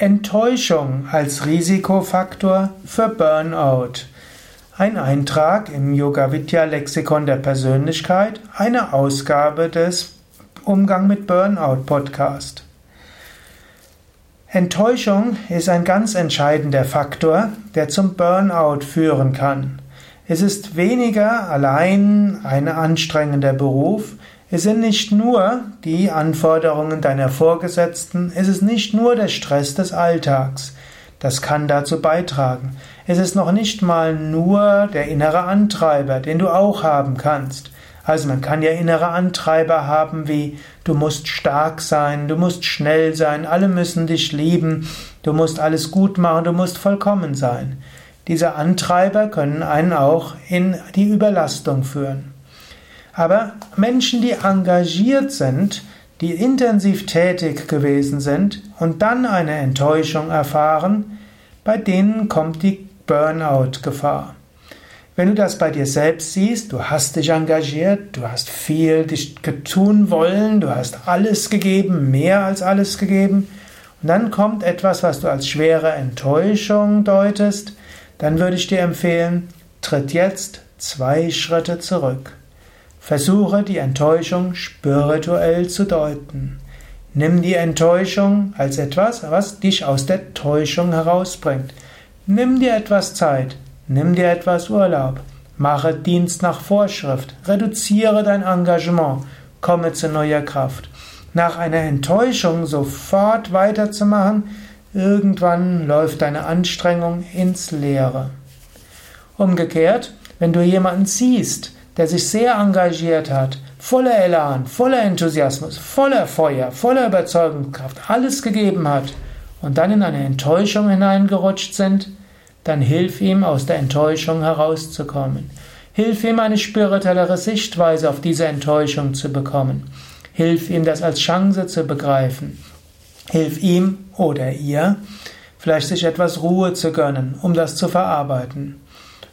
Enttäuschung als Risikofaktor für Burnout. Ein Eintrag im Yoga Vidya Lexikon der Persönlichkeit, eine Ausgabe des Umgang mit Burnout Podcast. Enttäuschung ist ein ganz entscheidender Faktor, der zum Burnout führen kann. Es ist weniger allein ein anstrengender Beruf, es sind nicht nur die Anforderungen deiner Vorgesetzten, es ist nicht nur der Stress des Alltags. Das kann dazu beitragen. Es ist noch nicht mal nur der innere Antreiber, den du auch haben kannst. Also man kann ja innere Antreiber haben wie du musst stark sein, du musst schnell sein, alle müssen dich lieben, du musst alles gut machen, du musst vollkommen sein. Diese Antreiber können einen auch in die Überlastung führen. Aber Menschen, die engagiert sind, die intensiv tätig gewesen sind und dann eine Enttäuschung erfahren, bei denen kommt die Burnout-Gefahr. Wenn du das bei dir selbst siehst, du hast dich engagiert, du hast viel dich tun wollen, du hast alles gegeben, mehr als alles gegeben, und dann kommt etwas, was du als schwere Enttäuschung deutest, dann würde ich dir empfehlen, tritt jetzt zwei Schritte zurück. Versuche die Enttäuschung spirituell zu deuten. Nimm die Enttäuschung als etwas, was dich aus der Täuschung herausbringt. Nimm dir etwas Zeit, nimm dir etwas Urlaub, mache Dienst nach Vorschrift, reduziere dein Engagement, komme zu neuer Kraft. Nach einer Enttäuschung sofort weiterzumachen, irgendwann läuft deine Anstrengung ins Leere. Umgekehrt, wenn du jemanden siehst, der sich sehr engagiert hat, voller Elan, voller Enthusiasmus, voller Feuer, voller Überzeugungskraft, alles gegeben hat und dann in eine Enttäuschung hineingerutscht sind, dann hilf ihm aus der Enttäuschung herauszukommen. Hilf ihm eine spirituellere Sichtweise auf diese Enttäuschung zu bekommen. Hilf ihm das als Chance zu begreifen. Hilf ihm oder ihr, vielleicht sich etwas Ruhe zu gönnen, um das zu verarbeiten.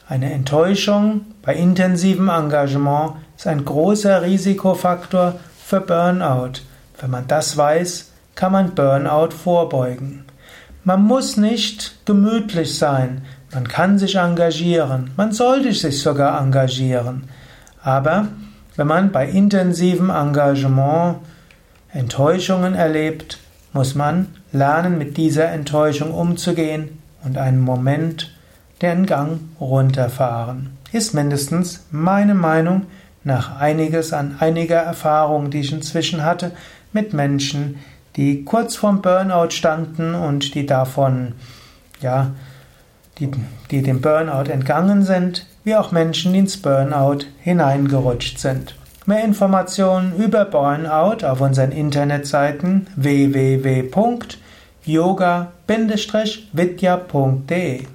Eine Enttäuschung bei intensivem Engagement ist ein großer Risikofaktor für Burnout. Wenn man das weiß, kann man Burnout vorbeugen. Man muss nicht gemütlich sein, man kann sich engagieren, man sollte sich sogar engagieren. Aber wenn man bei intensivem Engagement Enttäuschungen erlebt, muss man lernen, mit dieser Enttäuschung umzugehen und einen Moment den Gang runterfahren. Ist mindestens meine Meinung nach einiges an einiger Erfahrung, die ich inzwischen hatte mit Menschen, die kurz vorm Burnout standen und die davon, ja, die, die dem Burnout entgangen sind, wie auch Menschen, die ins Burnout hineingerutscht sind. Mehr Informationen über Burnout auf unseren Internetseiten www.yoga-vidya.de